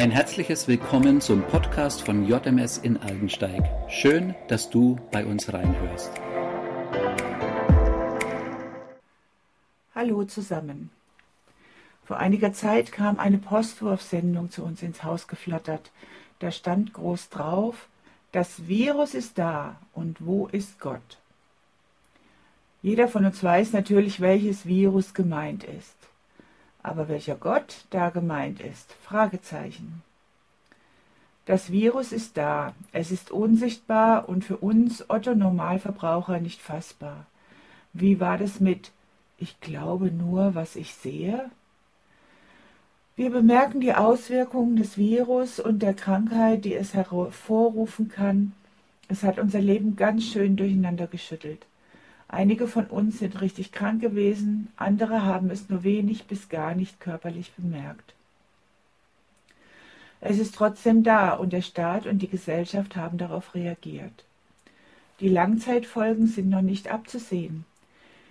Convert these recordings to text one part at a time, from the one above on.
Ein herzliches Willkommen zum Podcast von JMS in Aldensteig. Schön, dass du bei uns reinhörst. Hallo zusammen. Vor einiger Zeit kam eine Postwurfsendung zu uns ins Haus geflattert. Da stand groß drauf, das Virus ist da und wo ist Gott? Jeder von uns weiß natürlich, welches Virus gemeint ist. Aber welcher Gott da gemeint ist? Fragezeichen. Das Virus ist da, es ist unsichtbar und für uns Otto Normalverbraucher nicht fassbar. Wie war das mit Ich glaube nur, was ich sehe? Wir bemerken die Auswirkungen des Virus und der Krankheit, die es hervorrufen kann. Es hat unser Leben ganz schön durcheinander geschüttelt. Einige von uns sind richtig krank gewesen, andere haben es nur wenig bis gar nicht körperlich bemerkt. Es ist trotzdem da und der Staat und die Gesellschaft haben darauf reagiert. Die Langzeitfolgen sind noch nicht abzusehen.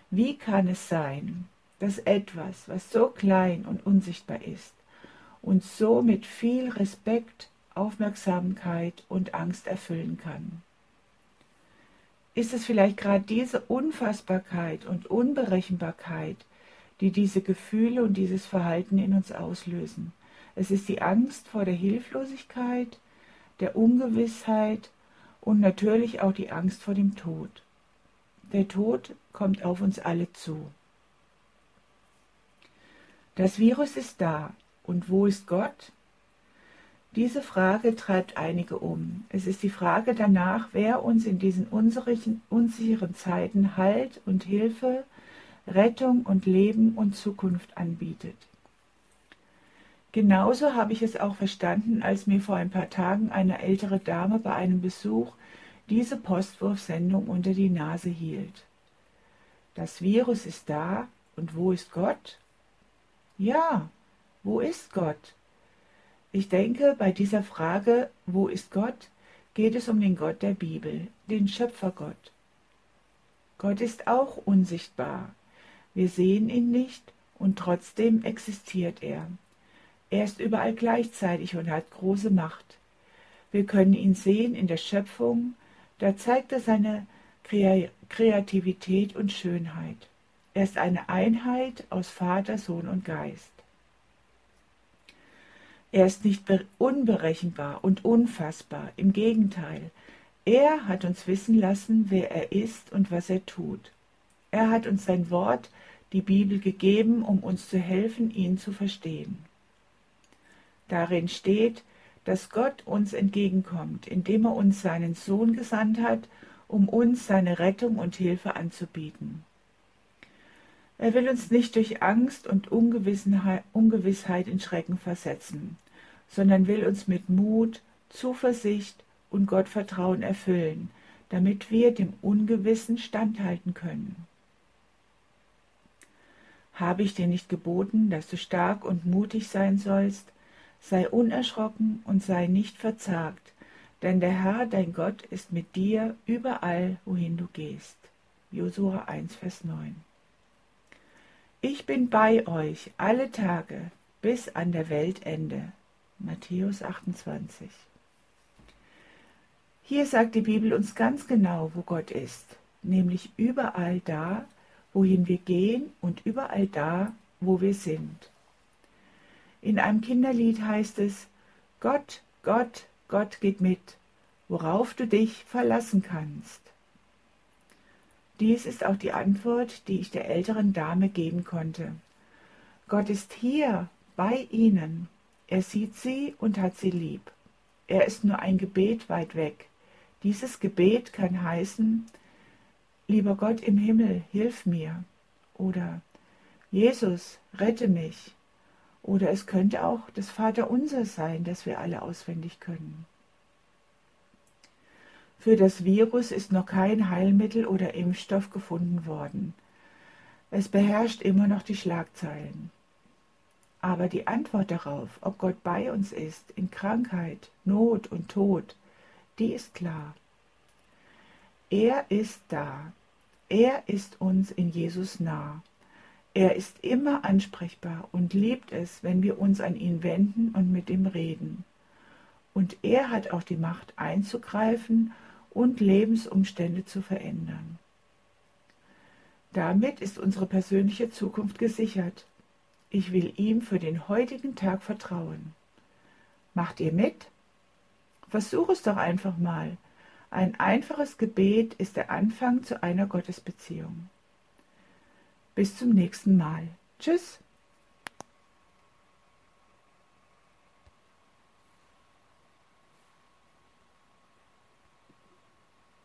Wie kann es sein, dass etwas, was so klein und unsichtbar ist, uns so mit viel Respekt, Aufmerksamkeit und Angst erfüllen kann? Ist es vielleicht gerade diese Unfassbarkeit und Unberechenbarkeit, die diese Gefühle und dieses Verhalten in uns auslösen? Es ist die Angst vor der Hilflosigkeit, der Ungewissheit und natürlich auch die Angst vor dem Tod. Der Tod kommt auf uns alle zu. Das Virus ist da. Und wo ist Gott? Diese Frage treibt einige um. Es ist die Frage danach, wer uns in diesen unsicheren Zeiten Halt und Hilfe, Rettung und Leben und Zukunft anbietet. Genauso habe ich es auch verstanden, als mir vor ein paar Tagen eine ältere Dame bei einem Besuch diese Postwurfsendung unter die Nase hielt. Das Virus ist da, und wo ist Gott? Ja, wo ist Gott? Ich denke, bei dieser Frage, wo ist Gott, geht es um den Gott der Bibel, den Schöpfergott. Gott ist auch unsichtbar. Wir sehen ihn nicht und trotzdem existiert er. Er ist überall gleichzeitig und hat große Macht. Wir können ihn sehen in der Schöpfung, da zeigt er seine Kreativität und Schönheit. Er ist eine Einheit aus Vater, Sohn und Geist. Er ist nicht unberechenbar und unfassbar, im Gegenteil. Er hat uns wissen lassen, wer er ist und was er tut. Er hat uns sein Wort, die Bibel, gegeben, um uns zu helfen, ihn zu verstehen. Darin steht, dass Gott uns entgegenkommt, indem er uns seinen Sohn gesandt hat, um uns seine Rettung und Hilfe anzubieten. Er will uns nicht durch Angst und Ungewissheit in Schrecken versetzen, sondern will uns mit Mut, Zuversicht und Gottvertrauen erfüllen, damit wir dem Ungewissen standhalten können. Habe ich dir nicht geboten, dass du stark und mutig sein sollst? Sei unerschrocken und sei nicht verzagt, denn der Herr, dein Gott, ist mit dir überall, wohin du gehst. Josua 1, Vers 9. Ich bin bei euch alle Tage bis an der Weltende. Matthäus 28. Hier sagt die Bibel uns ganz genau, wo Gott ist, nämlich überall da, wohin wir gehen und überall da, wo wir sind. In einem Kinderlied heißt es, Gott, Gott, Gott geht mit, worauf du dich verlassen kannst. Dies ist auch die Antwort, die ich der älteren Dame geben konnte. Gott ist hier bei Ihnen. Er sieht sie und hat sie lieb. Er ist nur ein Gebet weit weg. Dieses Gebet kann heißen, Lieber Gott im Himmel, hilf mir. Oder Jesus, rette mich. Oder es könnte auch das Vaterunser sein, das wir alle auswendig können. Für das Virus ist noch kein Heilmittel oder Impfstoff gefunden worden. Es beherrscht immer noch die Schlagzeilen. Aber die Antwort darauf, ob Gott bei uns ist, in Krankheit, Not und Tod, die ist klar. Er ist da. Er ist uns in Jesus nah. Er ist immer ansprechbar und liebt es, wenn wir uns an ihn wenden und mit ihm reden. Und er hat auch die Macht einzugreifen und Lebensumstände zu verändern. Damit ist unsere persönliche Zukunft gesichert. Ich will ihm für den heutigen Tag vertrauen. Macht ihr mit? Versuch es doch einfach mal. Ein einfaches Gebet ist der Anfang zu einer Gottesbeziehung. Bis zum nächsten Mal. Tschüss.